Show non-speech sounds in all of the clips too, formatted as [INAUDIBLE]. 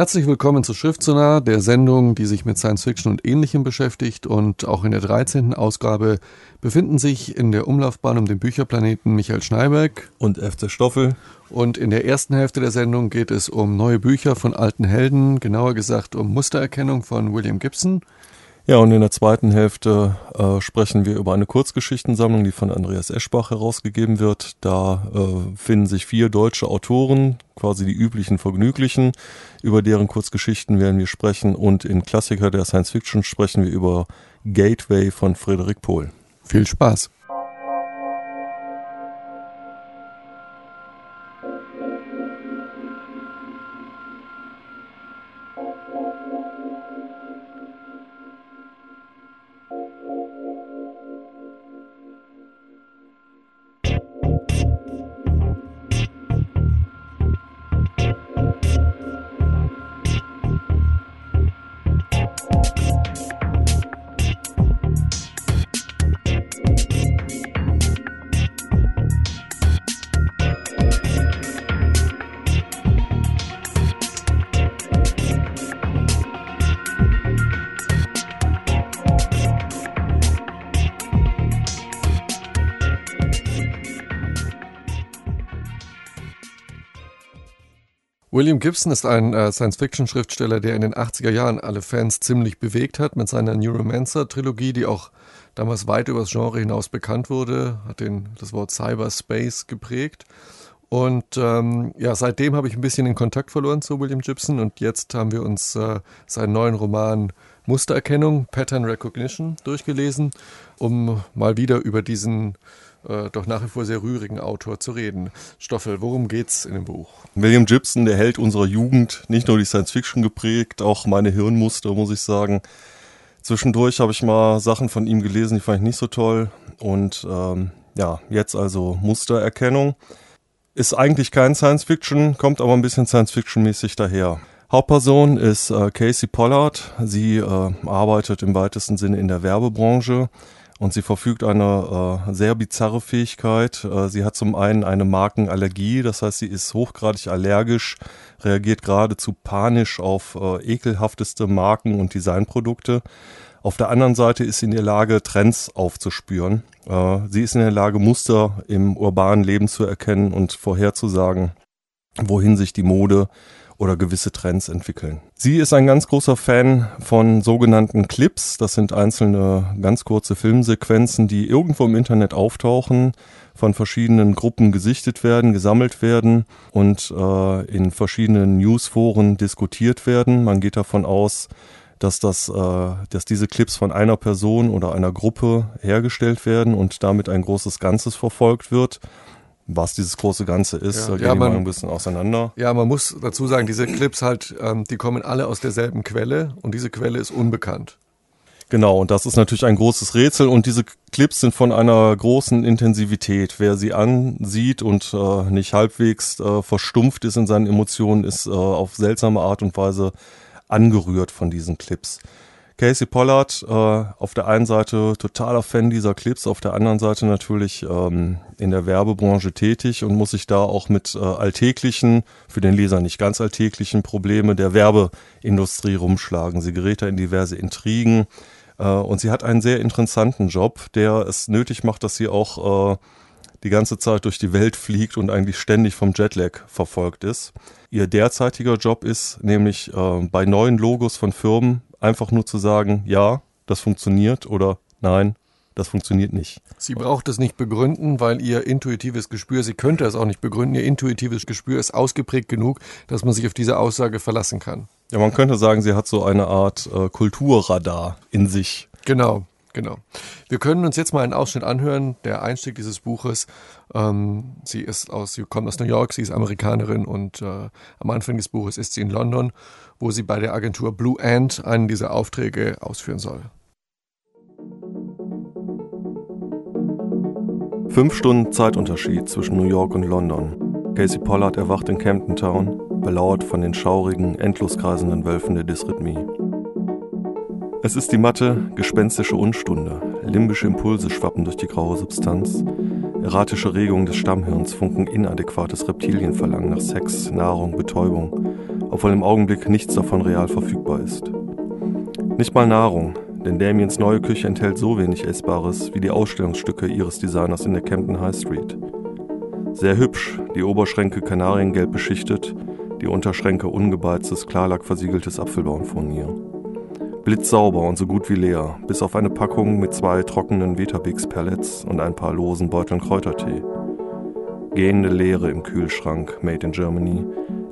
Herzlich willkommen zu Schriftsonar, der Sendung, die sich mit Science Fiction und Ähnlichem beschäftigt. Und auch in der 13. Ausgabe befinden sich in der Umlaufbahn um den Bücherplaneten Michael Schneiberg und F.C. Stoffel. Und in der ersten Hälfte der Sendung geht es um neue Bücher von alten Helden, genauer gesagt um Mustererkennung von William Gibson. Ja, und in der zweiten Hälfte äh, sprechen wir über eine Kurzgeschichtensammlung, die von Andreas Eschbach herausgegeben wird. Da äh, finden sich vier deutsche Autoren, quasi die üblichen Vergnüglichen. Über deren Kurzgeschichten werden wir sprechen. Und in Klassiker der Science Fiction sprechen wir über Gateway von Frederik Pohl. Viel Spaß! William Gibson ist ein äh, Science-Fiction-Schriftsteller, der in den 80er Jahren alle Fans ziemlich bewegt hat mit seiner Neuromancer-Trilogie, die auch damals weit über das Genre hinaus bekannt wurde, hat den, das Wort Cyberspace geprägt. Und ähm, ja, seitdem habe ich ein bisschen den Kontakt verloren zu William Gibson und jetzt haben wir uns äh, seinen neuen Roman Mustererkennung, Pattern Recognition, durchgelesen, um mal wieder über diesen äh, doch nach wie vor sehr rührigen Autor zu reden. Stoffel, worum geht's in dem Buch? William Gibson, der Held unserer Jugend, nicht nur die Science Fiction geprägt, auch meine Hirnmuster, muss ich sagen. Zwischendurch habe ich mal Sachen von ihm gelesen, die fand ich nicht so toll. Und ähm, ja, jetzt also Mustererkennung. Ist eigentlich kein Science Fiction, kommt aber ein bisschen Science Fiction-mäßig daher. Hauptperson ist äh, Casey Pollard. Sie äh, arbeitet im weitesten Sinne in der Werbebranche und sie verfügt eine äh, sehr bizarre Fähigkeit. Äh, sie hat zum einen eine Markenallergie, das heißt, sie ist hochgradig allergisch, reagiert geradezu panisch auf äh, ekelhafteste Marken und Designprodukte. Auf der anderen Seite ist sie in der Lage, Trends aufzuspüren. Äh, sie ist in der Lage, Muster im urbanen Leben zu erkennen und vorherzusagen, wohin sich die Mode oder gewisse Trends entwickeln. Sie ist ein ganz großer Fan von sogenannten Clips. Das sind einzelne ganz kurze Filmsequenzen, die irgendwo im Internet auftauchen, von verschiedenen Gruppen gesichtet werden, gesammelt werden und äh, in verschiedenen Newsforen diskutiert werden. Man geht davon aus, dass das, äh, dass diese Clips von einer Person oder einer Gruppe hergestellt werden und damit ein großes Ganzes verfolgt wird was dieses große Ganze ist. Ja, da ja, man, ein bisschen auseinander. Ja, man muss dazu sagen, diese Clips halt, ähm, die kommen alle aus derselben Quelle und diese Quelle ist unbekannt. Genau, und das ist natürlich ein großes Rätsel und diese Clips sind von einer großen Intensivität. Wer sie ansieht und äh, nicht halbwegs äh, verstumpft ist in seinen Emotionen, ist äh, auf seltsame Art und Weise angerührt von diesen Clips. Casey Pollard, äh, auf der einen Seite totaler Fan dieser Clips, auf der anderen Seite natürlich ähm, in der Werbebranche tätig und muss sich da auch mit äh, alltäglichen, für den Leser nicht ganz alltäglichen Probleme der Werbeindustrie rumschlagen. Sie gerät da in diverse Intrigen äh, und sie hat einen sehr interessanten Job, der es nötig macht, dass sie auch äh, die ganze Zeit durch die Welt fliegt und eigentlich ständig vom Jetlag verfolgt ist. Ihr derzeitiger Job ist nämlich äh, bei neuen Logos von Firmen einfach nur zu sagen, ja, das funktioniert oder nein, das funktioniert nicht. Sie braucht es nicht begründen, weil ihr intuitives Gespür, sie könnte es auch nicht begründen, ihr intuitives Gespür ist ausgeprägt genug, dass man sich auf diese Aussage verlassen kann. Ja, man könnte sagen, sie hat so eine Art äh, Kulturradar in sich. Genau, genau. Wir können uns jetzt mal einen Ausschnitt anhören, der Einstieg dieses Buches. Ähm, sie ist aus, sie kommt aus New York, sie ist Amerikanerin und äh, am Anfang des Buches ist sie in London wo sie bei der Agentur Blue Ant einen dieser Aufträge ausführen soll. Fünf Stunden Zeitunterschied zwischen New York und London. Casey Pollard erwacht in Camden Town, belauert von den schaurigen, endlos kreisenden Wölfen der Dysrhythmie. Es ist die matte, gespenstische Unstunde. Limbische Impulse schwappen durch die graue Substanz. Erratische Regungen des Stammhirns funken inadäquates Reptilienverlangen nach Sex, Nahrung, Betäubung obwohl im Augenblick nichts davon real verfügbar ist. Nicht mal Nahrung, denn Damiens neue Küche enthält so wenig Essbares wie die Ausstellungsstücke ihres Designers in der Camden High Street. Sehr hübsch, die Oberschränke kanariengelb beschichtet, die Unterschränke ungebeiztes, klarlackversiegeltes Apfelbaumfurnier. Blitzsauber und so gut wie leer, bis auf eine Packung mit zwei trockenen Vetabix-Pellets und ein paar losen Beuteln Kräutertee. Gehende Leere im Kühlschrank, made in Germany,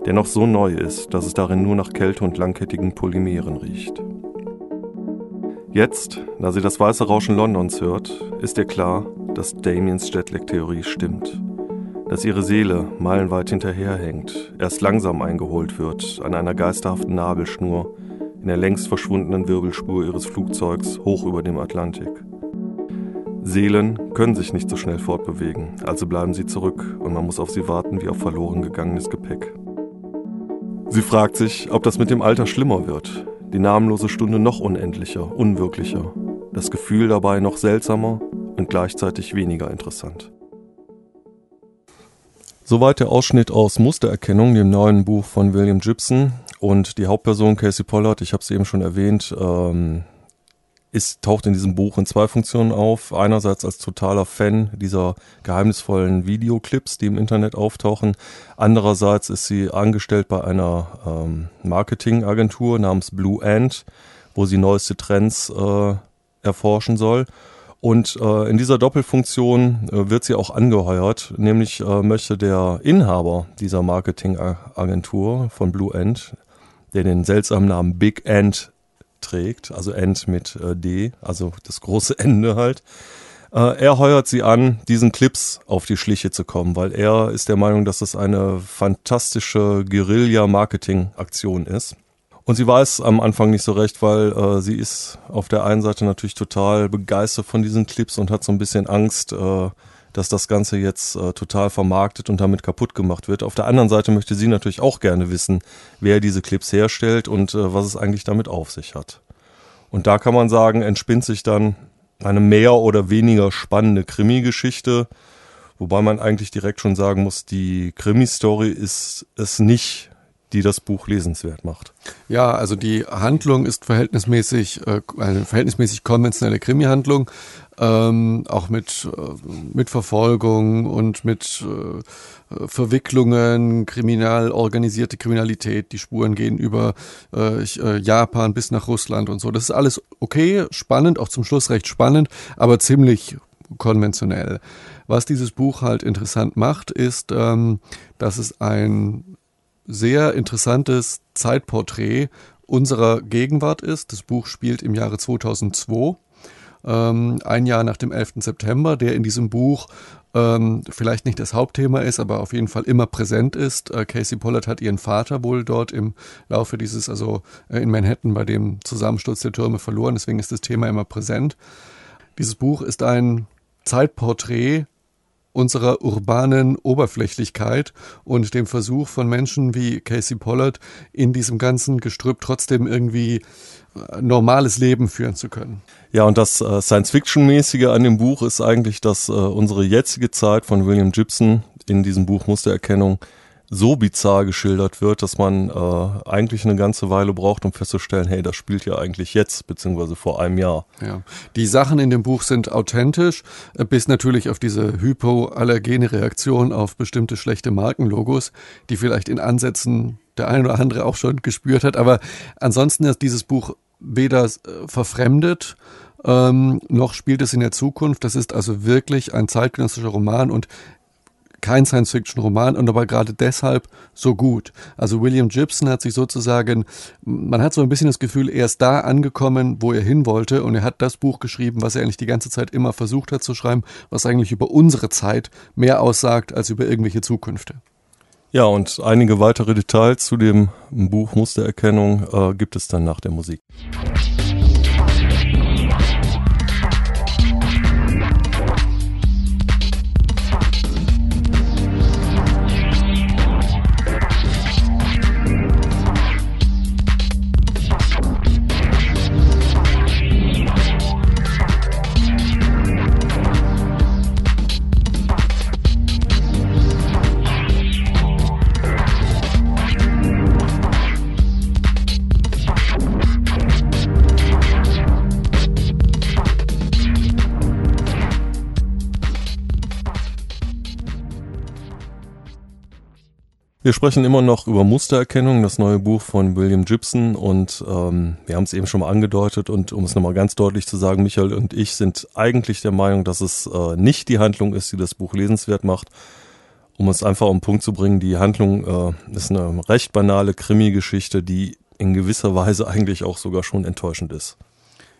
der noch so neu ist, dass es darin nur nach Kälte und langkettigen Polymeren riecht. Jetzt, da sie das weiße Rauschen Londons hört, ist ihr klar, dass Damiens Jetlag-Theorie stimmt. Dass ihre Seele meilenweit hinterherhängt, erst langsam eingeholt wird an einer geisterhaften Nabelschnur in der längst verschwundenen Wirbelspur ihres Flugzeugs hoch über dem Atlantik. Seelen können sich nicht so schnell fortbewegen, also bleiben sie zurück und man muss auf sie warten wie auf verloren gegangenes Gepäck. Sie fragt sich, ob das mit dem Alter schlimmer wird, die namenlose Stunde noch unendlicher, unwirklicher, das Gefühl dabei noch seltsamer und gleichzeitig weniger interessant. Soweit der Ausschnitt aus Mustererkennung, dem neuen Buch von William Gibson. Und die Hauptperson Casey Pollard, ich habe es eben schon erwähnt, ähm, ist, taucht in diesem Buch in zwei Funktionen auf. Einerseits als totaler Fan dieser geheimnisvollen Videoclips, die im Internet auftauchen. Andererseits ist sie angestellt bei einer ähm, Marketingagentur namens Blue Ant, wo sie neueste Trends äh, erforschen soll. Und äh, in dieser Doppelfunktion äh, wird sie auch angeheuert, nämlich äh, möchte der Inhaber dieser Marketingagentur von Blue Ant, der den seltsamen Namen Big Ant trägt, also End mit äh, D, also das große [LAUGHS] Ende halt. Äh, er heuert sie an, diesen Clips auf die Schliche zu kommen, weil er ist der Meinung, dass das eine fantastische Guerilla-Marketing-Aktion ist. Und sie weiß am Anfang nicht so recht, weil äh, sie ist auf der einen Seite natürlich total begeistert von diesen Clips und hat so ein bisschen Angst, äh, dass das Ganze jetzt äh, total vermarktet und damit kaputt gemacht wird. Auf der anderen Seite möchte sie natürlich auch gerne wissen, wer diese Clips herstellt und äh, was es eigentlich damit auf sich hat. Und da kann man sagen, entspinnt sich dann eine mehr oder weniger spannende Krimi-Geschichte, wobei man eigentlich direkt schon sagen muss, die Krimi-Story ist es nicht, die das Buch lesenswert macht. Ja, also die Handlung ist verhältnismäßig, äh, eine verhältnismäßig konventionelle Krimi-Handlung, ähm, auch mit, äh, mit Verfolgung und mit äh, Verwicklungen, kriminal organisierte Kriminalität. Die Spuren gehen über äh, äh, Japan bis nach Russland und so. Das ist alles okay, spannend, auch zum Schluss recht spannend, aber ziemlich konventionell. Was dieses Buch halt interessant macht, ist, ähm, dass es ein sehr interessantes Zeitporträt unserer Gegenwart ist. Das Buch spielt im Jahre 2002 ähm, ein Jahr nach dem 11. September, der in diesem Buch ähm, vielleicht nicht das Hauptthema ist, aber auf jeden Fall immer präsent ist. Äh, Casey Pollard hat ihren Vater wohl dort im Laufe dieses, also äh, in Manhattan bei dem Zusammensturz der Türme verloren, deswegen ist das Thema immer präsent. Dieses Buch ist ein Zeitporträt unserer urbanen Oberflächlichkeit und dem Versuch von Menschen wie Casey Pollard in diesem ganzen Gestrüpp trotzdem irgendwie normales Leben führen zu können. Ja, und das äh, Science-Fiction-mäßige an dem Buch ist eigentlich, dass äh, unsere jetzige Zeit von William Gibson in diesem Buch Mustererkennung so bizarr geschildert wird, dass man äh, eigentlich eine ganze Weile braucht, um festzustellen, hey, das spielt ja eigentlich jetzt, beziehungsweise vor einem Jahr. Ja. Die Sachen in dem Buch sind authentisch, äh, bis natürlich auf diese hypoallergene Reaktion auf bestimmte schlechte Markenlogos, die vielleicht in Ansätzen der eine oder andere auch schon gespürt hat. Aber ansonsten ist dieses Buch weder äh, verfremdet, ähm, noch spielt es in der Zukunft. Das ist also wirklich ein zeitgenössischer Roman und kein Science-Fiction-Roman und aber gerade deshalb so gut. Also William Gibson hat sich sozusagen, man hat so ein bisschen das Gefühl, er ist da angekommen, wo er hin wollte und er hat das Buch geschrieben, was er eigentlich die ganze Zeit immer versucht hat zu schreiben, was eigentlich über unsere Zeit mehr aussagt als über irgendwelche Zukünfte. Ja, und einige weitere Details zu dem Buch Mustererkennung äh, gibt es dann nach der Musik. Wir sprechen immer noch über Mustererkennung, das neue Buch von William Gibson und ähm, wir haben es eben schon mal angedeutet und um es nochmal ganz deutlich zu sagen, Michael und ich sind eigentlich der Meinung, dass es äh, nicht die Handlung ist, die das Buch lesenswert macht. Um es einfach auf den Punkt zu bringen, die Handlung äh, ist eine recht banale Krimi-Geschichte, die in gewisser Weise [LAUGHS] eigentlich auch sogar schon enttäuschend ist.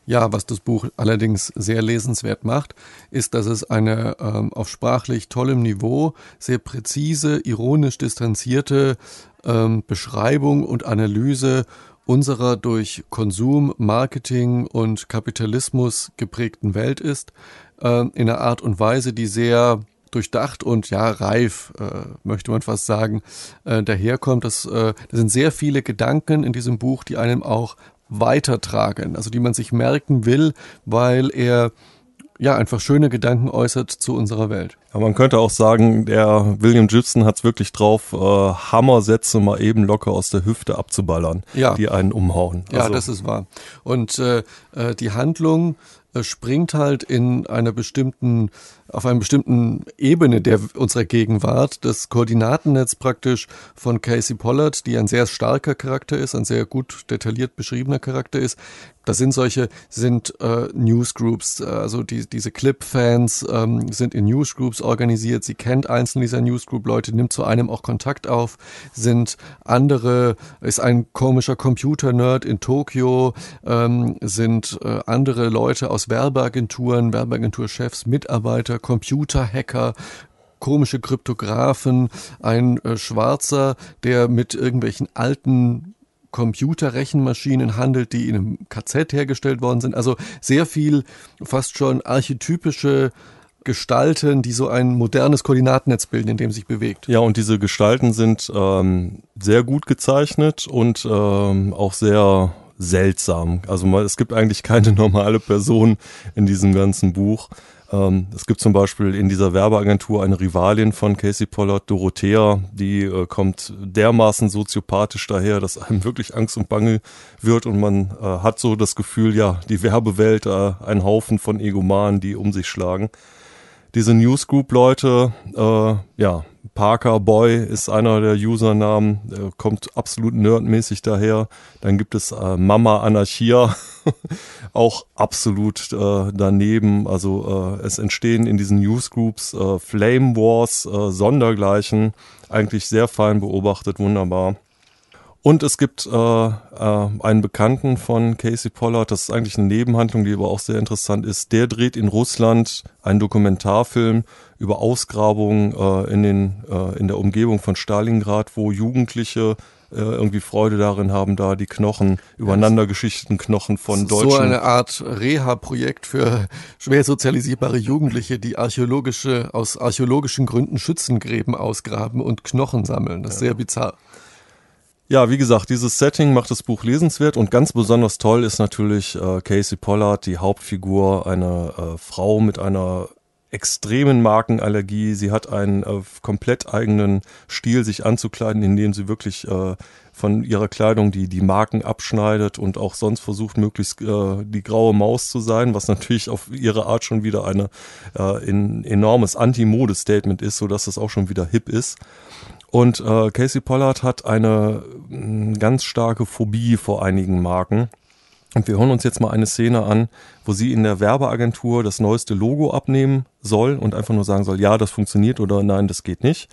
Ja, was das Buch allerdings sehr lesenswert macht, ist, dass es eine ähm, auf sprachlich tollem Niveau sehr präzise, ironisch distanzierte ähm, Beschreibung und Analyse unserer durch Konsum, Marketing und Kapitalismus geprägten Welt ist, äh, in einer Art und Weise, die sehr durchdacht und ja reif, äh, möchte man fast sagen, äh, daherkommt. Das, äh, das sind sehr viele Gedanken in diesem Buch, die einem auch weitertragen, also die man sich merken will, weil er ja einfach schöne Gedanken äußert zu unserer Welt. Ja, man könnte auch sagen, der William Gibson hat es wirklich drauf, äh, Hammersätze mal eben locker aus der Hüfte abzuballern, ja. die einen umhauen. Also ja, das ist wahr. Und äh, äh die Handlung äh, springt halt in einer bestimmten auf einer bestimmten Ebene der unserer Gegenwart das Koordinatennetz praktisch von Casey Pollard, die ein sehr starker Charakter ist, ein sehr gut detailliert beschriebener Charakter ist. Das sind solche, sind äh, Newsgroups, also die, diese Clip-Fans ähm, sind in Newsgroups organisiert. Sie kennt einzelne dieser Newsgroup-Leute, nimmt zu einem auch Kontakt auf, sind andere, ist ein komischer Computer-Nerd in Tokio, ähm, sind äh, andere Leute aus Werbeagenturen, Werbeagenturchefs, Mitarbeiter, Computerhacker, komische Kryptografen, ein äh, Schwarzer, der mit irgendwelchen alten Computerrechenmaschinen handelt, die in einem KZ hergestellt worden sind. Also sehr viel fast schon archetypische Gestalten, die so ein modernes Koordinatennetz bilden, in dem sich bewegt. Ja, und diese Gestalten sind ähm, sehr gut gezeichnet und ähm, auch sehr seltsam. Also es gibt eigentlich keine [LAUGHS] normale Person in diesem ganzen Buch. Ähm, es gibt zum Beispiel in dieser Werbeagentur eine Rivalin von Casey Pollard, Dorothea, die äh, kommt dermaßen soziopathisch daher, dass einem wirklich Angst und Bange wird und man äh, hat so das Gefühl, ja, die Werbewelt, äh, ein Haufen von Egomanen, die um sich schlagen. Diese Newsgroup-Leute, äh, ja, Parker Boy ist einer der Usernamen, der kommt absolut nerdmäßig daher. Dann gibt es äh, Mama Anarchia, [LAUGHS] auch absolut äh, daneben. Also äh, es entstehen in diesen Newsgroups äh, Flame Wars, äh, Sondergleichen, eigentlich sehr fein beobachtet, wunderbar. Und es gibt äh, äh, einen Bekannten von Casey Pollard, das ist eigentlich eine Nebenhandlung, die aber auch sehr interessant ist. Der dreht in Russland einen Dokumentarfilm über Ausgrabungen äh, in, den, äh, in der Umgebung von Stalingrad, wo Jugendliche äh, irgendwie Freude darin haben, da die Knochen, übereinander geschichteten Knochen von Deutschen. So eine Art Reha-Projekt für schwer sozialisierbare Jugendliche, die archäologische, aus archäologischen Gründen Schützengräben ausgraben und Knochen sammeln. Das ist ja. sehr bizarr. Ja, wie gesagt, dieses Setting macht das Buch lesenswert und ganz besonders toll ist natürlich äh, Casey Pollard, die Hauptfigur, eine äh, Frau mit einer extremen Markenallergie. Sie hat einen äh, komplett eigenen Stil, sich anzukleiden, indem sie wirklich äh, von ihrer Kleidung die, die Marken abschneidet und auch sonst versucht, möglichst äh, die graue Maus zu sein, was natürlich auf ihre Art schon wieder eine äh, in, enormes Anti-Mode-Statement ist, sodass das auch schon wieder hip ist. Und äh, Casey Pollard hat eine mh, mm, ganz starke Phobie vor einigen Marken. Und wir hören uns jetzt mal eine Szene an, wo sie in der Werbeagentur das neueste Logo abnehmen soll und einfach nur sagen soll, ja, das funktioniert oder nein, das geht nicht.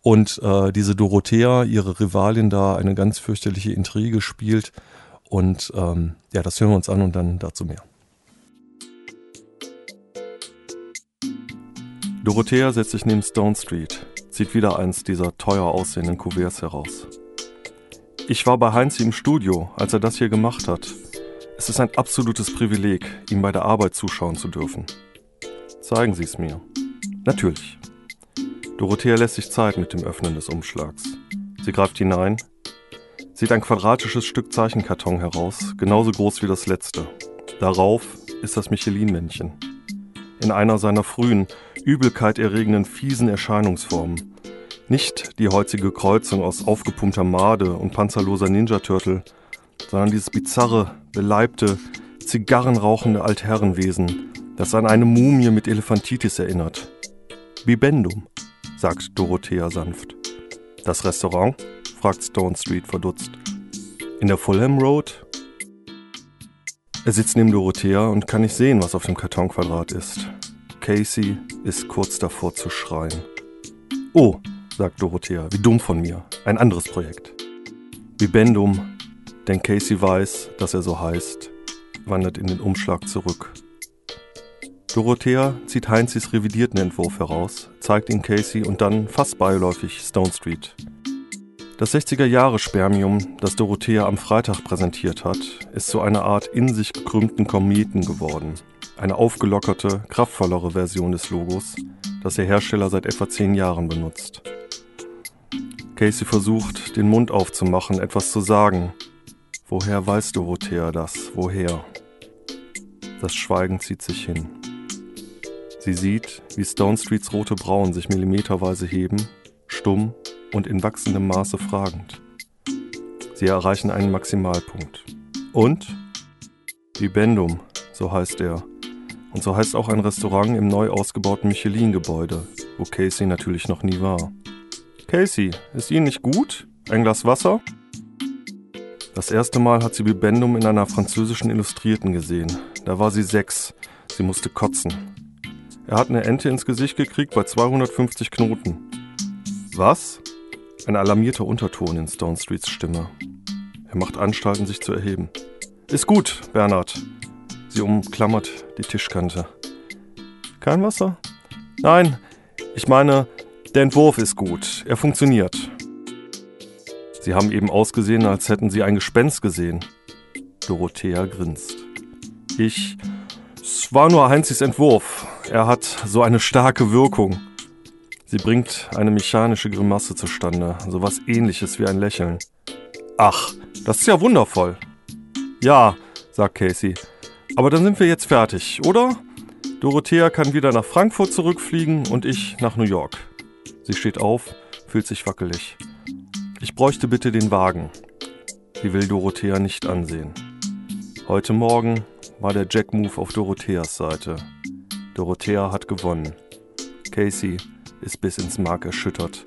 Und äh, diese Dorothea, ihre Rivalin, da eine ganz fürchterliche Intrige spielt. Und ähm, ja, das hören wir uns an und dann dazu mehr. Dorothea setzt sich neben Stone Street zieht wieder eins dieser teuer aussehenden Kuverts heraus. Ich war bei Heinz im Studio, als er das hier gemacht hat. Es ist ein absolutes Privileg, ihm bei der Arbeit zuschauen zu dürfen. Zeigen Sie es mir. Natürlich. Dorothea lässt sich Zeit mit dem Öffnen des Umschlags. Sie greift hinein, zieht ein quadratisches Stück Zeichenkarton heraus, genauso groß wie das letzte. Darauf ist das Michelin-Männchen. In einer seiner frühen, Übelkeit erregenden, fiesen Erscheinungsformen. Nicht die holzige Kreuzung aus aufgepumpter Made und panzerloser Ninja-Turtle, sondern dieses bizarre, beleibte, zigarrenrauchende Altherrenwesen, das an eine Mumie mit Elefantitis erinnert. Bibendum, sagt Dorothea sanft. Das Restaurant? fragt Stone Street verdutzt. In der Fulham Road? Er sitzt neben Dorothea und kann nicht sehen, was auf dem Kartonquadrat ist. Casey ist kurz davor zu schreien. Oh, sagt Dorothea, wie dumm von mir. Ein anderes Projekt. Wie Bendum, denn Casey weiß, dass er so heißt, wandert in den Umschlag zurück. Dorothea zieht Heinzis revidierten Entwurf heraus, zeigt ihn Casey und dann fast beiläufig Stone Street. Das 60er-Jahre-Spermium, das Dorothea am Freitag präsentiert hat, ist zu einer Art in sich gekrümmten Kometen geworden. Eine aufgelockerte, kraftvollere Version des Logos, das der Hersteller seit etwa zehn Jahren benutzt. Casey versucht, den Mund aufzumachen, etwas zu sagen. Woher weiß Dorothea das? Woher? Das Schweigen zieht sich hin. Sie sieht, wie Stone Streets rote Brauen sich millimeterweise heben, stumm und in wachsendem Maße fragend. Sie erreichen einen Maximalpunkt. Und? Bibendum, so heißt er. Und so heißt auch ein Restaurant im neu ausgebauten Michelin-Gebäude, wo Casey natürlich noch nie war. Casey, ist Ihnen nicht gut? Ein Glas Wasser? Das erste Mal hat sie Bibendum in einer französischen Illustrierten gesehen. Da war sie sechs. Sie musste kotzen. Er hat eine Ente ins Gesicht gekriegt bei 250 Knoten. Was? Ein alarmierter Unterton in Stone Streets Stimme. Er macht Anstalten, sich zu erheben. Ist gut, Bernhard. Sie umklammert die Tischkante. Kein Wasser? Nein, ich meine, der Entwurf ist gut. Er funktioniert. Sie haben eben ausgesehen, als hätten Sie ein Gespenst gesehen. Dorothea grinst. Ich. Es war nur Heinzis Entwurf. Er hat so eine starke Wirkung. Sie bringt eine mechanische Grimasse zustande, sowas ähnliches wie ein Lächeln. Ach, das ist ja wundervoll. Ja, sagt Casey. Aber dann sind wir jetzt fertig, oder? Dorothea kann wieder nach Frankfurt zurückfliegen und ich nach New York. Sie steht auf, fühlt sich wackelig. Ich bräuchte bitte den Wagen. Sie will Dorothea nicht ansehen. Heute Morgen war der Jack-Move auf Dorotheas Seite. Dorothea hat gewonnen. Casey ist bis ins Mark erschüttert.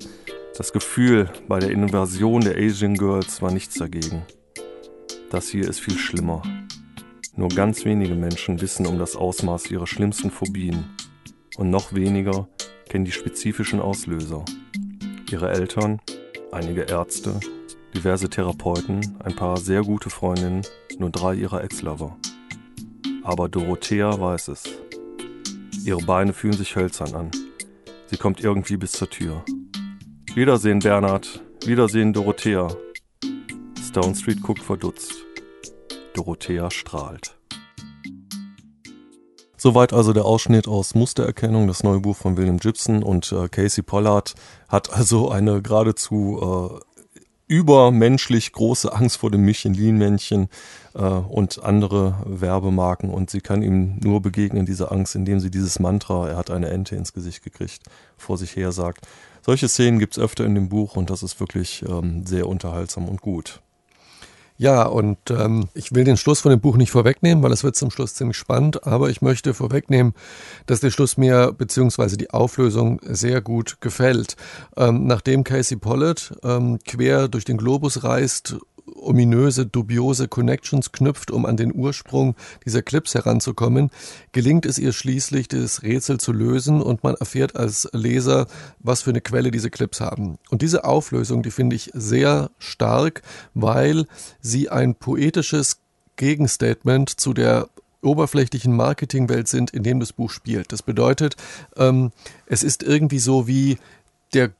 Das Gefühl bei der Invasion der Asian Girls war nichts dagegen. Das hier ist viel schlimmer. Nur ganz wenige Menschen wissen um das Ausmaß ihrer schlimmsten Phobien. Und noch weniger kennen die spezifischen Auslöser. Ihre Eltern, einige Ärzte, diverse Therapeuten, ein paar sehr gute Freundinnen, nur drei ihrer Ex-Lover. Aber Dorothea weiß es. Ihre Beine fühlen sich hölzern an. Sie kommt irgendwie bis zur Tür. Wiedersehen, Bernhard. Wiedersehen, Dorothea. Stone Street guckt verdutzt. Dorothea strahlt. Soweit also der Ausschnitt aus Mustererkennung, das neue Buch von William Gibson und äh, Casey Pollard hat also eine geradezu äh, übermenschlich große Angst vor dem Michelin-Männchen äh, und andere Werbemarken und sie kann ihm nur begegnen, diese Angst, indem sie dieses Mantra, er hat eine Ente ins Gesicht gekriegt, vor sich her sagt. Solche Szenen gibt's öfter in dem Buch und das ist wirklich ähm, sehr unterhaltsam und gut. Ja, und ähm, ich will den Schluss von dem Buch nicht vorwegnehmen, weil es wird zum Schluss ziemlich spannend, aber ich möchte vorwegnehmen, dass der Schluss mir beziehungsweise die Auflösung sehr gut gefällt. Ähm, nachdem Casey Pollard ähm, quer durch den Globus reist ominöse, dubiose Connections knüpft, um an den Ursprung dieser Clips heranzukommen, gelingt es ihr schließlich, das Rätsel zu lösen und man erfährt als Leser, was für eine Quelle diese Clips haben. Und diese Auflösung, die finde ich sehr stark, weil sie ein poetisches Gegenstatement zu der oberflächlichen Marketingwelt sind, in dem das Buch spielt. Das bedeutet, ähm, es ist irgendwie so wie der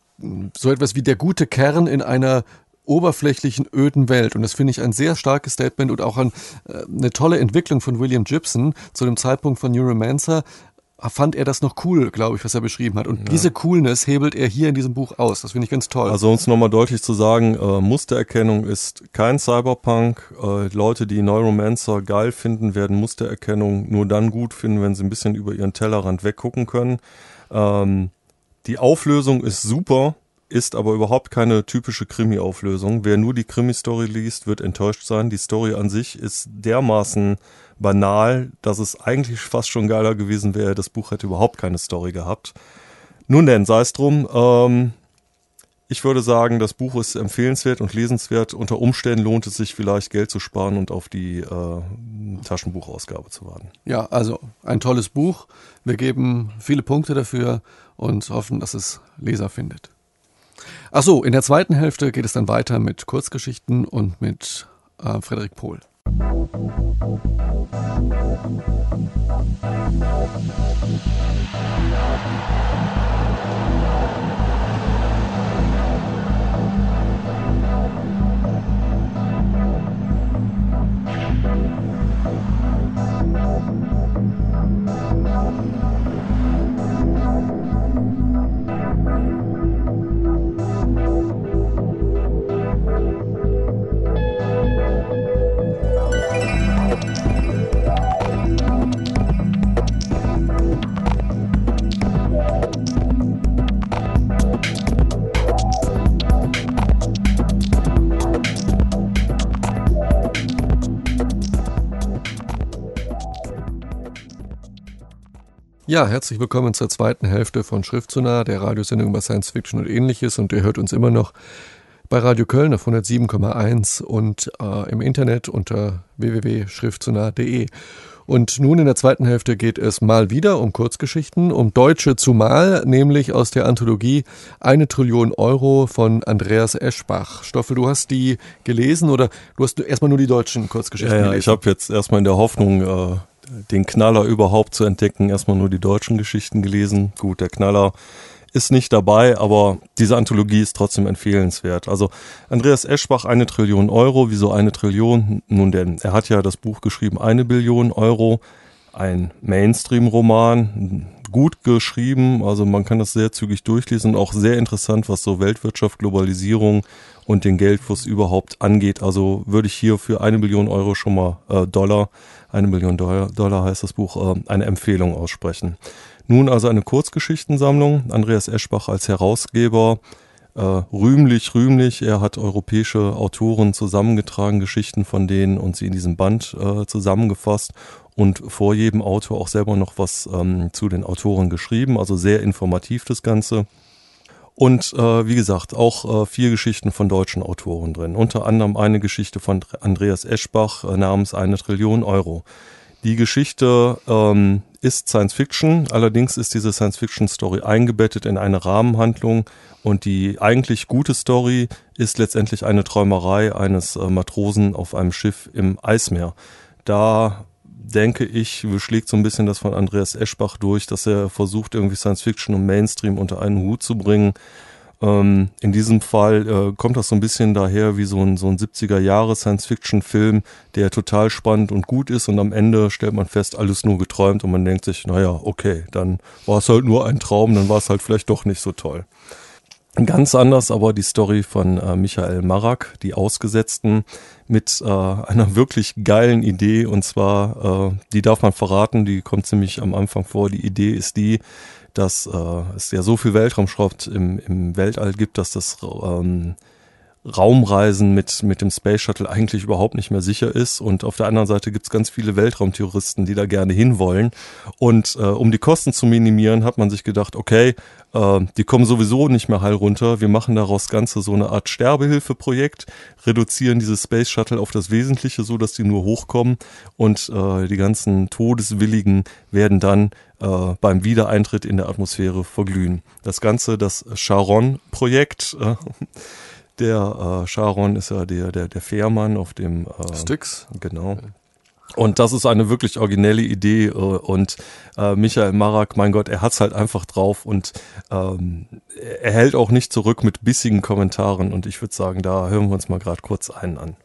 so etwas wie der gute Kern in einer oberflächlichen, öden Welt. Und das finde ich ein sehr starkes Statement und auch ein, äh, eine tolle Entwicklung von William Gibson zu dem Zeitpunkt von Neuromancer fand er das noch cool, glaube ich, was er beschrieben hat. Und ja. diese Coolness hebelt er hier in diesem Buch aus. Das finde ich ganz toll. Also uns nochmal deutlich zu sagen, äh, Mustererkennung ist kein Cyberpunk. Äh, Leute, die Neuromancer geil finden, werden Mustererkennung nur dann gut finden, wenn sie ein bisschen über ihren Tellerrand weggucken können. Ähm, die Auflösung ist super ist aber überhaupt keine typische Krimi-Auflösung. Wer nur die Krimi-Story liest, wird enttäuscht sein. Die Story an sich ist dermaßen banal, dass es eigentlich fast schon geiler gewesen wäre. Das Buch hätte überhaupt keine Story gehabt. Nun denn, sei es drum. Ähm, ich würde sagen, das Buch ist empfehlenswert und lesenswert. Unter Umständen lohnt es sich vielleicht Geld zu sparen und auf die äh, Taschenbuchausgabe zu warten. Ja, also ein tolles Buch. Wir geben viele Punkte dafür und hoffen, dass es Leser findet. Ach so, in der zweiten Hälfte geht es dann weiter mit Kurzgeschichten und mit äh, Frederik Pohl. Ja, herzlich willkommen zur zweiten Hälfte von Schriftzunah, der Radiosendung über Science Fiction und ähnliches. Und ihr hört uns immer noch bei Radio Köln auf 107,1 und äh, im Internet unter www.schriftzunah.de. Und nun in der zweiten Hälfte geht es mal wieder um Kurzgeschichten, um Deutsche zumal, nämlich aus der Anthologie Eine Trillion Euro von Andreas Eschbach. Stoffel, du hast die gelesen oder du hast erstmal nur die deutschen Kurzgeschichten ja, ja, gelesen? Ich habe jetzt erstmal in der Hoffnung, äh, den Knaller überhaupt zu entdecken, erstmal nur die deutschen Geschichten gelesen. Gut, der Knaller ist nicht dabei, aber diese Anthologie ist trotzdem empfehlenswert. Also Andreas Eschbach, eine Trillion Euro. Wieso eine Trillion? Nun denn, er hat ja das Buch geschrieben, eine Billion Euro. Ein Mainstream-Roman, gut geschrieben, also man kann das sehr zügig durchlesen, auch sehr interessant, was so Weltwirtschaft, Globalisierung und den Geldfluss überhaupt angeht. Also würde ich hier für eine Billion Euro schon mal äh, Dollar, eine Million Dollar, Dollar heißt das Buch, äh, eine Empfehlung aussprechen. Nun also eine Kurzgeschichtensammlung, Andreas Eschbach als Herausgeber, äh, rühmlich, rühmlich. Er hat europäische Autoren zusammengetragen, Geschichten von denen und sie in diesem Band äh, zusammengefasst und vor jedem Autor auch selber noch was ähm, zu den Autoren geschrieben. Also sehr informativ das Ganze. Und äh, wie gesagt, auch äh, vier Geschichten von deutschen Autoren drin. Unter anderem eine Geschichte von Andreas Eschbach äh, namens Eine Trillion Euro. Die Geschichte ähm, ist Science Fiction, allerdings ist diese Science Fiction Story eingebettet in eine Rahmenhandlung und die eigentlich gute Story ist letztendlich eine Träumerei eines äh, Matrosen auf einem Schiff im Eismeer. Da denke ich, schlägt so ein bisschen das von Andreas Eschbach durch, dass er versucht, irgendwie Science Fiction und Mainstream unter einen Hut zu bringen. Ähm, in diesem Fall äh, kommt das so ein bisschen daher wie so ein, so ein 70er Jahre Science-Fiction-Film, der total spannend und gut ist und am Ende stellt man fest, alles nur geträumt und man denkt sich, naja, okay, dann war es halt nur ein Traum, dann war es halt vielleicht doch nicht so toll. Ganz anders aber die Story von äh, Michael Marak, die Ausgesetzten, mit äh, einer wirklich geilen Idee und zwar, äh, die darf man verraten, die kommt ziemlich am Anfang vor. Die Idee ist die, dass äh, es ja so viel Weltraumschrott im, im Weltall gibt, dass das ähm, Raumreisen mit, mit dem Space Shuttle eigentlich überhaupt nicht mehr sicher ist. Und auf der anderen Seite gibt es ganz viele Weltraumtouristen, die da gerne hinwollen. Und äh, um die Kosten zu minimieren, hat man sich gedacht, okay, äh, die kommen sowieso nicht mehr heil runter. Wir machen daraus Ganze so eine Art Sterbehilfeprojekt, reduzieren dieses Space Shuttle auf das Wesentliche, so dass die nur hochkommen. Und äh, die ganzen Todeswilligen werden dann äh, beim Wiedereintritt in der Atmosphäre verglühen. Das Ganze, das Charon-Projekt. Äh, der äh, Sharon ist ja der, der, der Fährmann auf dem äh, Styx. Genau. Und das ist eine wirklich originelle Idee äh, und äh, Michael Marak, mein Gott, er hat's halt einfach drauf und ähm, er hält auch nicht zurück mit bissigen Kommentaren und ich würde sagen, da hören wir uns mal gerade kurz einen an.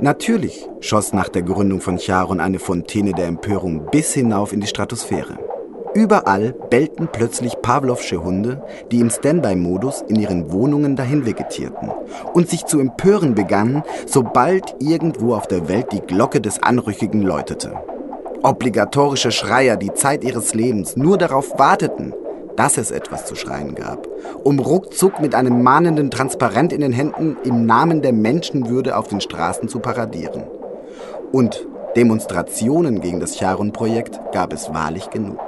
Natürlich schoss nach der Gründung von Charon eine Fontäne der Empörung bis hinauf in die Stratosphäre. Überall bellten plötzlich Pavlovsche Hunde, die im Standby-Modus in ihren Wohnungen dahin vegetierten und sich zu empören begannen, sobald irgendwo auf der Welt die Glocke des Anrüchigen läutete. Obligatorische Schreier, die Zeit ihres Lebens nur darauf warteten, dass es etwas zu schreien gab, um ruckzuck mit einem mahnenden Transparent in den Händen im Namen der Menschenwürde auf den Straßen zu paradieren. Und Demonstrationen gegen das Charon-Projekt gab es wahrlich genug.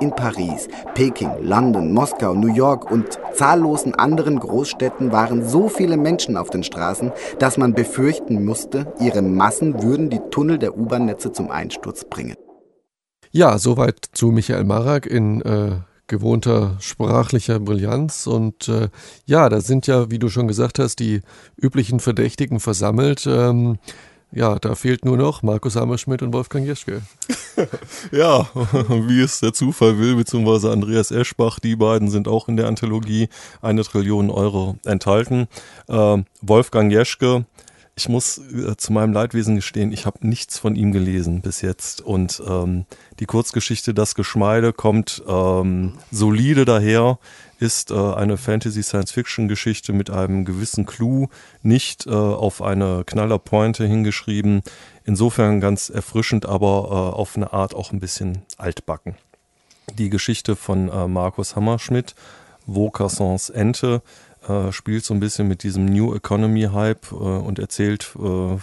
In Paris, Peking, London, Moskau, New York und zahllosen anderen Großstädten waren so viele Menschen auf den Straßen, dass man befürchten musste, ihre Massen würden die Tunnel der U-Bahn-Netze zum Einsturz bringen. Ja, soweit zu Michael Marak in äh, gewohnter sprachlicher Brillanz. Und äh, ja, da sind ja, wie du schon gesagt hast, die üblichen Verdächtigen versammelt. Ähm, ja, da fehlt nur noch Markus Hammerschmidt und Wolfgang Jeschke. [LAUGHS] ja, [LAUGHS] wie es der Zufall will, beziehungsweise Andreas Eschbach, die beiden sind auch in der Anthologie eine Trillion Euro enthalten. Äh, Wolfgang Jeschke, ich muss äh, zu meinem Leidwesen gestehen, ich habe nichts von ihm gelesen bis jetzt. Und ähm, die Kurzgeschichte Das Geschmeide kommt ähm, solide daher, ist äh, eine Fantasy-Science-Fiction-Geschichte mit einem gewissen Clou, nicht äh, auf eine Knallerpointe hingeschrieben. Insofern ganz erfrischend, aber äh, auf eine Art auch ein bisschen altbacken. Die Geschichte von äh, Markus Hammerschmidt, Vaucassons Ente, äh, spielt so ein bisschen mit diesem New Economy Hype äh, und erzählt äh,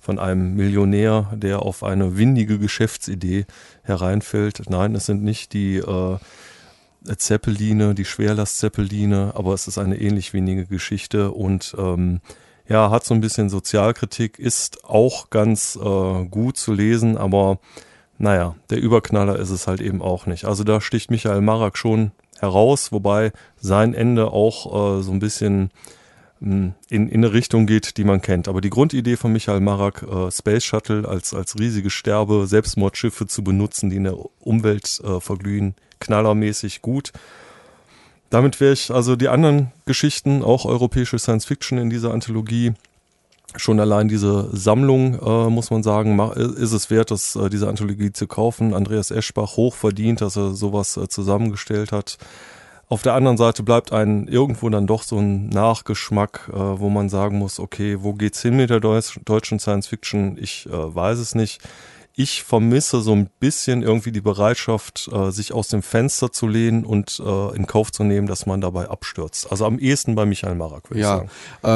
von einem Millionär, der auf eine windige Geschäftsidee hereinfällt. Nein, es sind nicht die äh, Zeppeline, die Schwerlastzeppeline, aber es ist eine ähnlich windige Geschichte und ähm, ja, hat so ein bisschen Sozialkritik, ist auch ganz äh, gut zu lesen, aber naja, der Überknaller ist es halt eben auch nicht. Also da sticht Michael Marak schon heraus, wobei sein Ende auch äh, so ein bisschen mh, hm, in, in eine Richtung geht, die man kennt. Aber die Grundidee von Michael Marak, äh, Space Shuttle als, als riesige Sterbe, Selbstmordschiffe zu benutzen, die in der Umwelt äh, verglühen, knallermäßig gut. Damit wäre ich also die anderen Geschichten, auch europäische Science Fiction in dieser Anthologie, schon allein diese Sammlung, äh, muss man sagen, ist es wert, das, äh, diese Anthologie zu kaufen. Andreas Eschbach hoch verdient, dass er sowas äh, zusammengestellt hat. Auf der anderen Seite bleibt ein irgendwo dann doch so ein Nachgeschmack, äh, wo man sagen muss, okay, wo geht's hin mit der Deutsch, deutschen Science Fiction? Ich äh, weiß es nicht ich vermisse so ein bisschen irgendwie die Bereitschaft, äh, sich aus dem Fenster zu lehnen und äh, in Kauf zu nehmen, dass man dabei abstürzt. Also am ehesten bei Michael Marak, würde ja, ich sagen.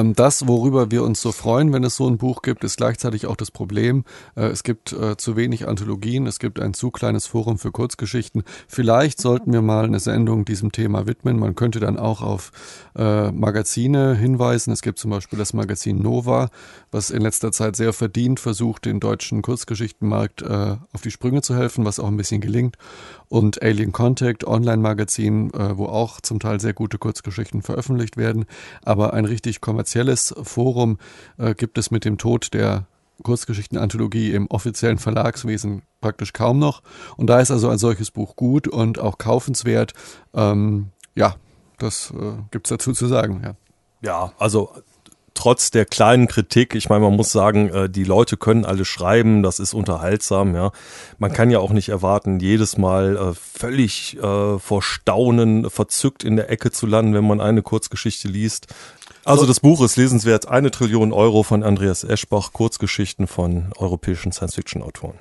Ähm, das, worüber wir uns so freuen, wenn es so ein Buch gibt, ist gleichzeitig auch das Problem. Äh, es gibt äh, zu wenig Anthologien, es gibt ein zu kleines Forum für Kurzgeschichten. Vielleicht sollten wir mal eine Sendung diesem Thema widmen. Man könnte dann auch auf äh, Magazine hinweisen. Es gibt zum Beispiel das Magazin Nova, was in letzter Zeit sehr verdient versucht, den deutschen Kurzgeschichtenmarkt Markt äh, auf die Sprünge zu helfen, was auch ein bisschen gelingt. Und Alien Contact, Online-Magazin, äh, wo auch zum Teil sehr gute Kurzgeschichten veröffentlicht werden. Aber ein richtig kommerzielles Forum äh, gibt es mit dem Tod der Kurzgeschichten-Anthologie im offiziellen Verlagswesen praktisch kaum noch. Und da ist also ein solches Buch gut und auch kaufenswert. Ähm, ja, das äh, gibt es dazu zu sagen, ja. Ja, also trotz der kleinen Kritik, ich meine, man muss sagen, äh, die Leute können alle schreiben, das ist unterhaltsam, ja. Man kann ja auch nicht erwarten, jedes Mal äh, völlig äh, vor Staunen verzückt in der Ecke zu landen, wenn man eine Kurzgeschichte liest. Also das Buch ist lesenswert, eine Trillion Euro von Andreas Eschbach, Kurzgeschichten von europäischen Science-Fiction-Autoren.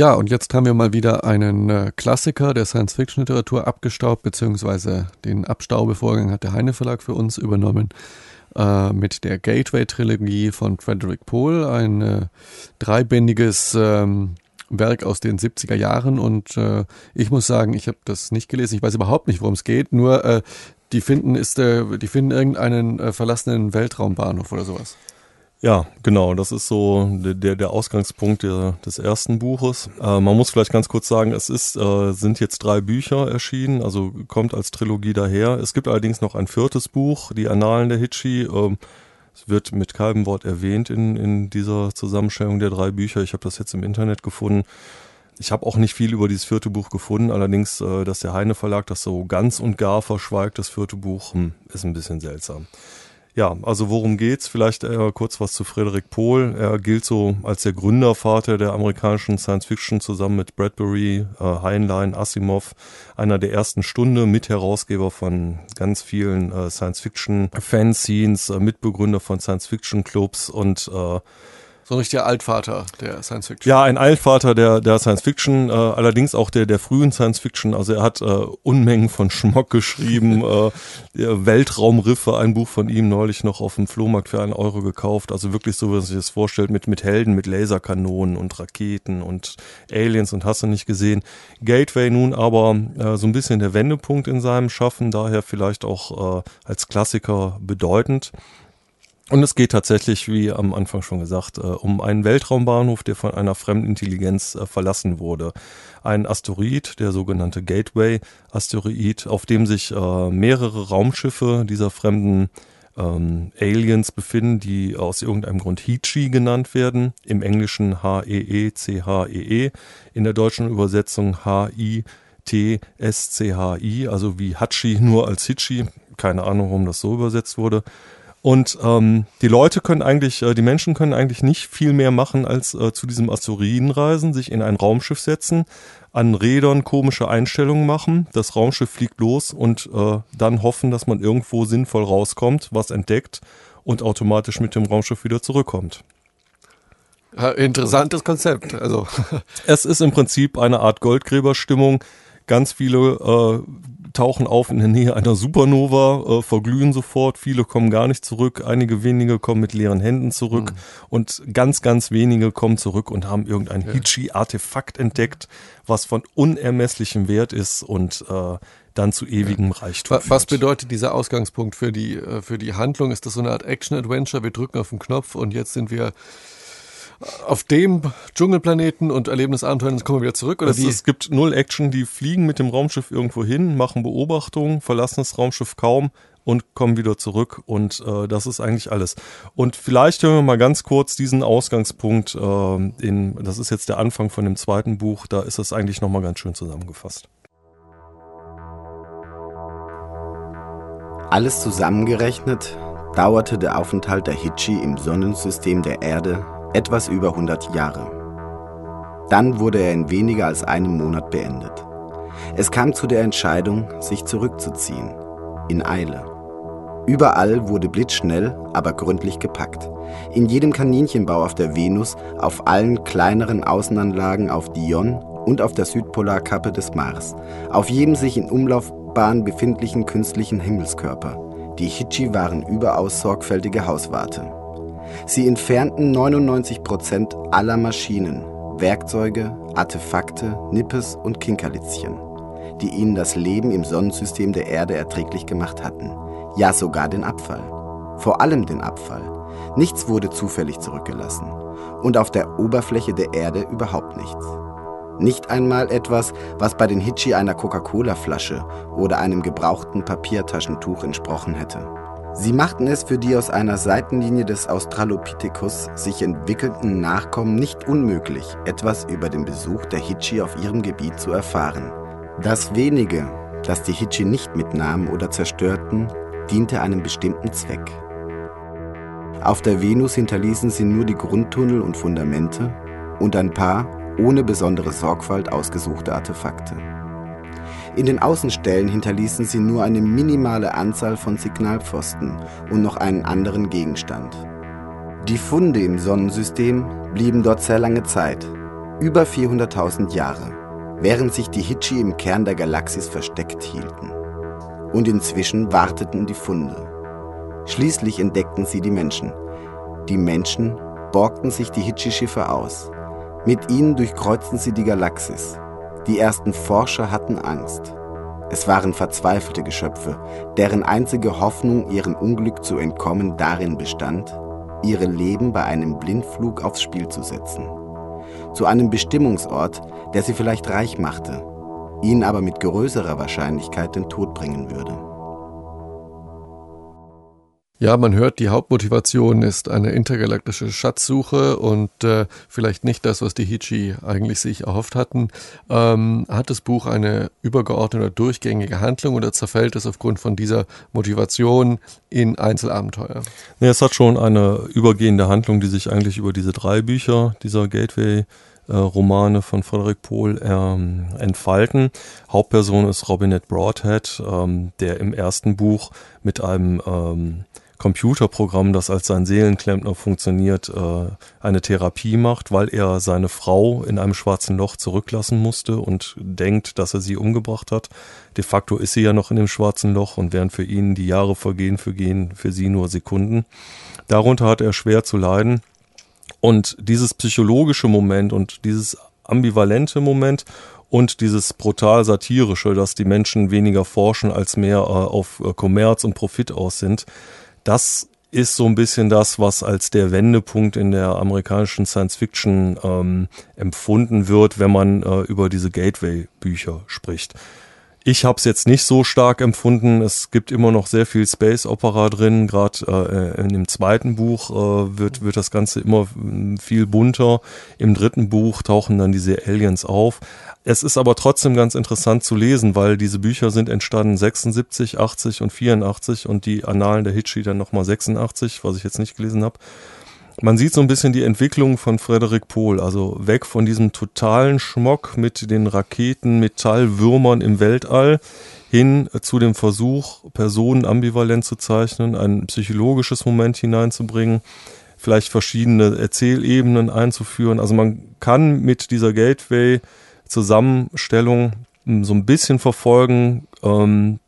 Ja, und jetzt haben wir mal wieder einen äh, Klassiker der Science-Fiction-Literatur abgestaubt, beziehungsweise den Abstaubevorgang hat der Heine Verlag für uns übernommen äh, mit der Gateway-Trilogie von Frederick Pohl, ein äh, dreibändiges ähm, Werk aus den 70er Jahren. Und äh, ich muss sagen, ich habe das nicht gelesen, ich weiß überhaupt nicht, worum es geht, nur äh, die finden ist äh, die finden irgendeinen verlassenen Weltraumbahnhof oder sowas. Ja, genau. Das ist so der, der Ausgangspunkt der, des ersten Buches. Äh, man muss vielleicht ganz kurz sagen, es ist, äh, sind jetzt drei Bücher erschienen, also kommt als Trilogie daher. Es gibt allerdings noch ein viertes Buch, die Annalen der Hitchi. Äh, Es wird mit keinem Wort erwähnt in, in dieser Zusammenstellung der drei Bücher. Ich habe das jetzt im Internet gefunden. Ich habe auch nicht viel über dieses vierte Buch gefunden, allerdings, äh, dass der Heine Verlag das so ganz und gar verschweigt, das vierte Buch, hm, ist ein bisschen seltsam. Ja, also worum geht's? Vielleicht äh, kurz was zu Frederik Pohl. Er gilt so als der Gründervater der amerikanischen Science Fiction zusammen mit Bradbury, äh, Heinlein, Asimov, einer der ersten Stunde, Mitherausgeber von ganz vielen äh, Science Fiction Fanzines, äh, Mitbegründer von Science Fiction Clubs und äh, so ein richtiger Altvater der Science Fiction. Ja, ein Altvater der, der Science Fiction, äh, allerdings auch der, der frühen Science Fiction. Also er hat äh, Unmengen von Schmock [LAUGHS] geschrieben, äh, Weltraumriffe, ein Buch von ihm neulich noch auf dem Flohmarkt für einen Euro gekauft. Also wirklich so, wie man sich das vorstellt, mit, mit Helden, mit Laserkanonen und Raketen und Aliens und hast du nicht gesehen. Gateway nun aber äh, so ein bisschen der Wendepunkt in seinem Schaffen, daher vielleicht auch äh, als Klassiker bedeutend. Und es geht tatsächlich, wie am Anfang schon gesagt, äh, um einen Weltraumbahnhof, der von einer fremden Intelligenz äh, verlassen wurde. Ein Asteroid, der sogenannte Gateway-Asteroid, auf dem sich äh, mehrere Raumschiffe dieser fremden ähm, Aliens befinden, die aus irgendeinem Grund Hichi genannt werden. Im Englischen H-E-E-C-H-E-E, -E, in der deutschen Übersetzung H-I-T-S-C-H-I, also wie Hachi nur als Hichi. Keine Ahnung, warum das so übersetzt wurde. Und ähm, die Leute können eigentlich, äh, die Menschen können eigentlich nicht viel mehr machen, als äh, zu diesem Asteroiden reisen, sich in ein Raumschiff setzen, an Rädern komische Einstellungen machen, das Raumschiff fliegt los und äh, dann hoffen, dass man irgendwo sinnvoll rauskommt, was entdeckt und automatisch mit dem Raumschiff wieder zurückkommt. Ja, interessantes Konzept. Also [LAUGHS] es ist im Prinzip eine Art Goldgräberstimmung. Ganz viele äh, tauchen auf in der Nähe einer Supernova, äh, verglühen sofort, viele kommen gar nicht zurück, einige wenige kommen mit leeren Händen zurück mhm. und ganz, ganz wenige kommen zurück und haben irgendein ja. Hichi-Artefakt entdeckt, was von unermesslichem Wert ist und äh, dann zu ewigem ja. Reichtum. Was, was bedeutet dieser Ausgangspunkt für die, äh, für die Handlung? Ist das so eine Art Action-Adventure? Wir drücken auf den Knopf und jetzt sind wir auf dem Dschungelplaneten und erleben das Abenteuer und dann kommen wir wieder zurück? Oder es, es gibt null Action, die fliegen mit dem Raumschiff irgendwo hin, machen Beobachtungen, verlassen das Raumschiff kaum und kommen wieder zurück und äh, das ist eigentlich alles. Und vielleicht hören wir mal ganz kurz diesen Ausgangspunkt äh, in, das ist jetzt der Anfang von dem zweiten Buch, da ist das eigentlich nochmal ganz schön zusammengefasst. Alles zusammengerechnet dauerte der Aufenthalt der Hichi im Sonnensystem der Erde etwas über 100 Jahre. Dann wurde er in weniger als einem Monat beendet. Es kam zu der Entscheidung, sich zurückzuziehen, in Eile. Überall wurde blitzschnell, aber gründlich gepackt. In jedem Kaninchenbau auf der Venus, auf allen kleineren Außenanlagen auf Dion und auf der Südpolarkappe des Mars, auf jedem sich in Umlaufbahn befindlichen künstlichen Himmelskörper. Die Hichi waren überaus sorgfältige Hauswarte. Sie entfernten 99 Prozent aller Maschinen, Werkzeuge, Artefakte, Nippes und Kinkerlitzchen, die ihnen das Leben im Sonnensystem der Erde erträglich gemacht hatten. Ja, sogar den Abfall. Vor allem den Abfall. Nichts wurde zufällig zurückgelassen. Und auf der Oberfläche der Erde überhaupt nichts. Nicht einmal etwas, was bei den Hitchi einer Coca-Cola-Flasche oder einem gebrauchten Papiertaschentuch entsprochen hätte. Sie machten es für die aus einer Seitenlinie des Australopithecus sich entwickelnden Nachkommen nicht unmöglich, etwas über den Besuch der Hichi auf ihrem Gebiet zu erfahren. Das wenige, das die Hichi nicht mitnahmen oder zerstörten, diente einem bestimmten Zweck. Auf der Venus hinterließen sie nur die Grundtunnel und Fundamente und ein paar ohne besondere Sorgfalt ausgesuchte Artefakte. In den Außenstellen hinterließen sie nur eine minimale Anzahl von Signalpfosten und noch einen anderen Gegenstand. Die Funde im Sonnensystem blieben dort sehr lange Zeit, über 400.000 Jahre, während sich die Hichi im Kern der Galaxis versteckt hielten. Und inzwischen warteten die Funde. Schließlich entdeckten sie die Menschen. Die Menschen borgten sich die Hichi-Schiffe aus. Mit ihnen durchkreuzten sie die Galaxis die ersten Forscher hatten Angst. Es waren verzweifelte Geschöpfe, deren einzige Hoffnung, ihrem Unglück zu entkommen, darin bestand, ihre Leben bei einem Blindflug aufs Spiel zu setzen. Zu einem Bestimmungsort, der sie vielleicht reich machte, ihnen aber mit größerer Wahrscheinlichkeit den Tod bringen würde. Ja, man hört, die Hauptmotivation ist eine intergalaktische Schatzsuche und äh, vielleicht nicht das, was die Hichi eigentlich sich erhofft hatten. Ähm, hat das Buch eine übergeordnete durchgängige Handlung oder zerfällt es aufgrund von dieser Motivation in Einzelabenteuer? Nee, es hat schon eine übergehende Handlung, die sich eigentlich über diese drei Bücher dieser Gateway Romane von Frederick Pohl ähm, entfalten. Hauptperson ist Robinette Broadhead, ähm, der im ersten Buch mit einem ähm, Computerprogramm, das als sein Seelenklempner funktioniert, äh, eine Therapie macht, weil er seine Frau in einem schwarzen Loch zurücklassen musste und denkt, dass er sie umgebracht hat. De facto ist sie ja noch in dem schwarzen Loch und während für ihn die Jahre vergehen, vergehen für sie nur Sekunden. Darunter hat er schwer zu leiden. Und dieses psychologische Moment und dieses ambivalente Moment und dieses brutal satirische, dass die Menschen weniger forschen als mehr äh, auf äh, Kommerz und Profit aus sind, das ist so ein bisschen das, was als der Wendepunkt in der amerikanischen Science Fiction ähm, empfunden wird, wenn man äh, über diese Gateway-Bücher spricht. Ich habe es jetzt nicht so stark empfunden. Es gibt immer noch sehr viel Space Opera drin. Gerade äh, in dem zweiten Buch äh, wird, wird das Ganze immer mm, viel bunter. Im dritten Buch tauchen dann diese Aliens auf. Es ist aber trotzdem ganz interessant zu lesen, weil diese Bücher sind entstanden 76, 80 und 84 und die Annalen der Hitchi dann nochmal 86, was ich jetzt nicht gelesen habe. Man sieht so ein bisschen die Entwicklung von Frederik Pohl, also weg von diesem totalen Schmock mit den Raketen, Metallwürmern im Weltall hin zu dem Versuch, Personen ambivalent zu zeichnen, ein psychologisches Moment hineinzubringen, vielleicht verschiedene Erzählebenen einzuführen. Also man kann mit dieser Gateway-Zusammenstellung so ein bisschen verfolgen, ähm,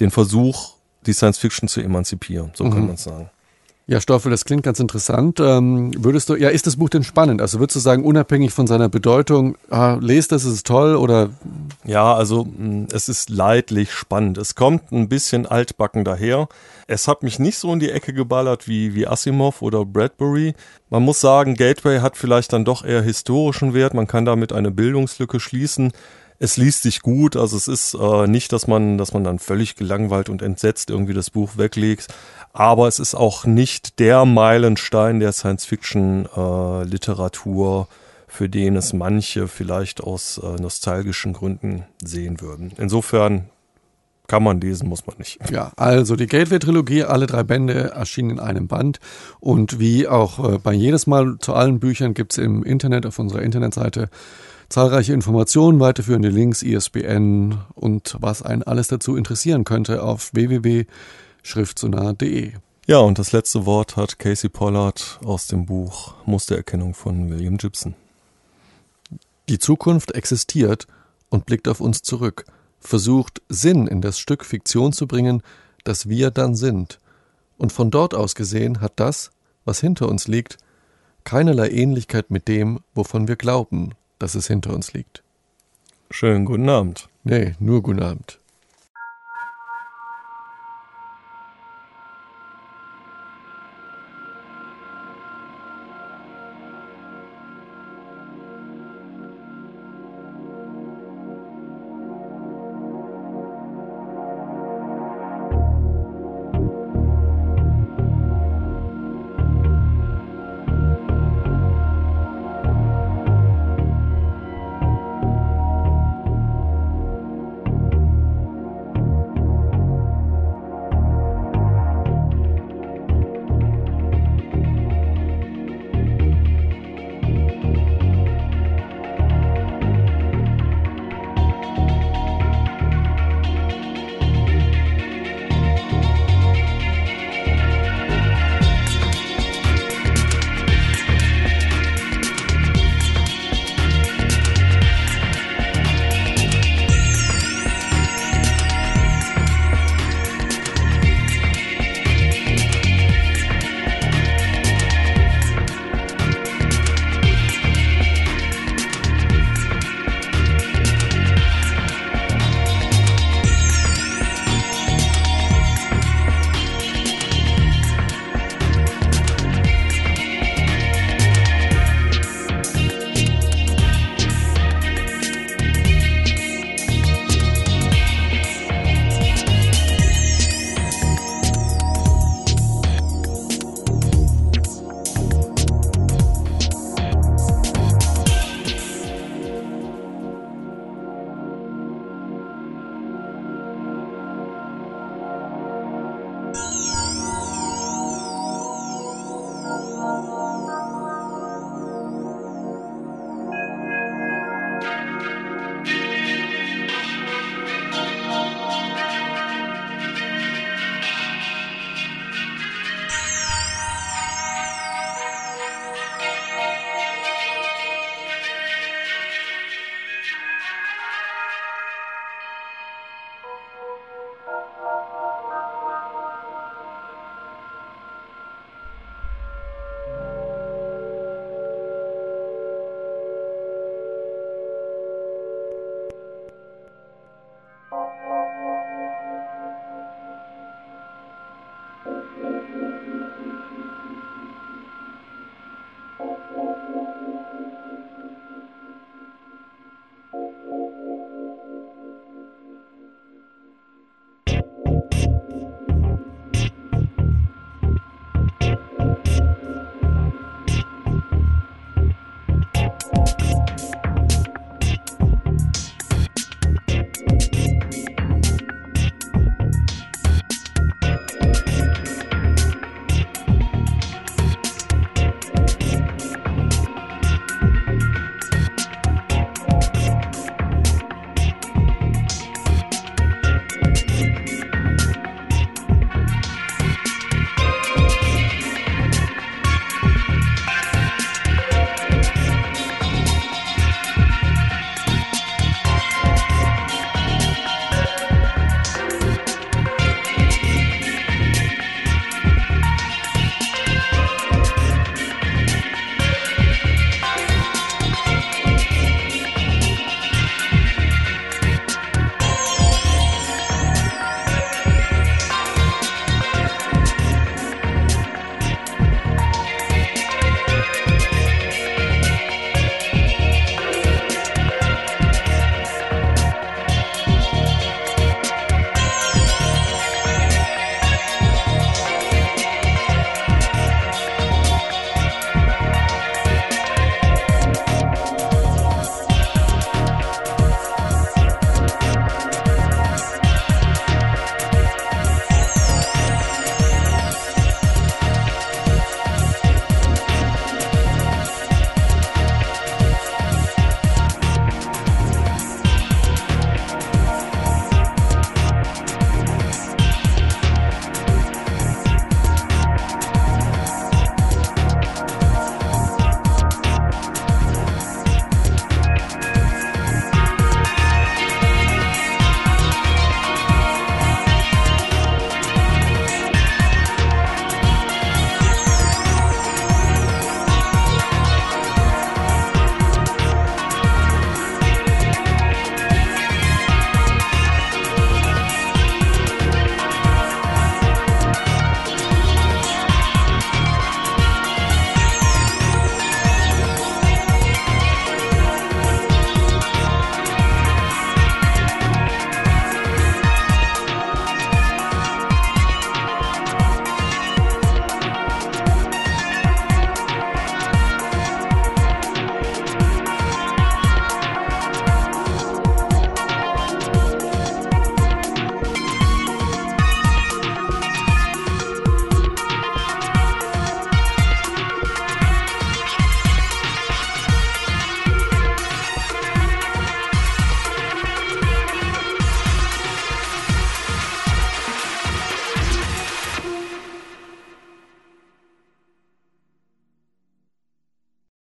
den Versuch, die Science Fiction zu emanzipieren, so mhm. kann man es sagen. Ja, Stoffel, das klingt ganz interessant. Ähm, würdest du, ja, ist das Buch denn spannend? Also würdest du sagen, unabhängig von seiner Bedeutung, ah, lest das, ist es toll oder? Ja, also mm, es ist leidlich spannend. Es kommt ein bisschen altbacken daher. Es hat mich nicht so in die Ecke geballert wie, wie Asimov oder Bradbury. Man muss sagen, Gateway hat vielleicht dann doch eher historischen Wert. Man kann damit eine Bildungslücke schließen es liest sich gut, also es ist äh, nicht, dass man, dass man dann völlig gelangweilt und entsetzt irgendwie das Buch weglegt, aber es ist auch nicht der Meilenstein der Science-Fiction-Literatur, äh, für den es manche vielleicht aus äh, nostalgischen Gründen sehen würden. Insofern kann man lesen, muss man nicht. Ja, also die Gateway-Trilogie, alle drei Bände erschienen in einem Band. Und wie auch äh, bei jedes Mal zu allen Büchern gibt es im Internet auf unserer Internetseite zahlreiche Informationen, weiterführende Links, ISBN und was einen alles dazu interessieren könnte auf www.schriftsonar.de. Ja, und das letzte Wort hat Casey Pollard aus dem Buch Mustererkennung von William Gibson. Die Zukunft existiert und blickt auf uns zurück, versucht Sinn in das Stück Fiktion zu bringen, das wir dann sind. Und von dort aus gesehen hat das, was hinter uns liegt, keinerlei Ähnlichkeit mit dem, wovon wir glauben, dass es hinter uns liegt. Schönen guten Abend. Nee, nur guten Abend.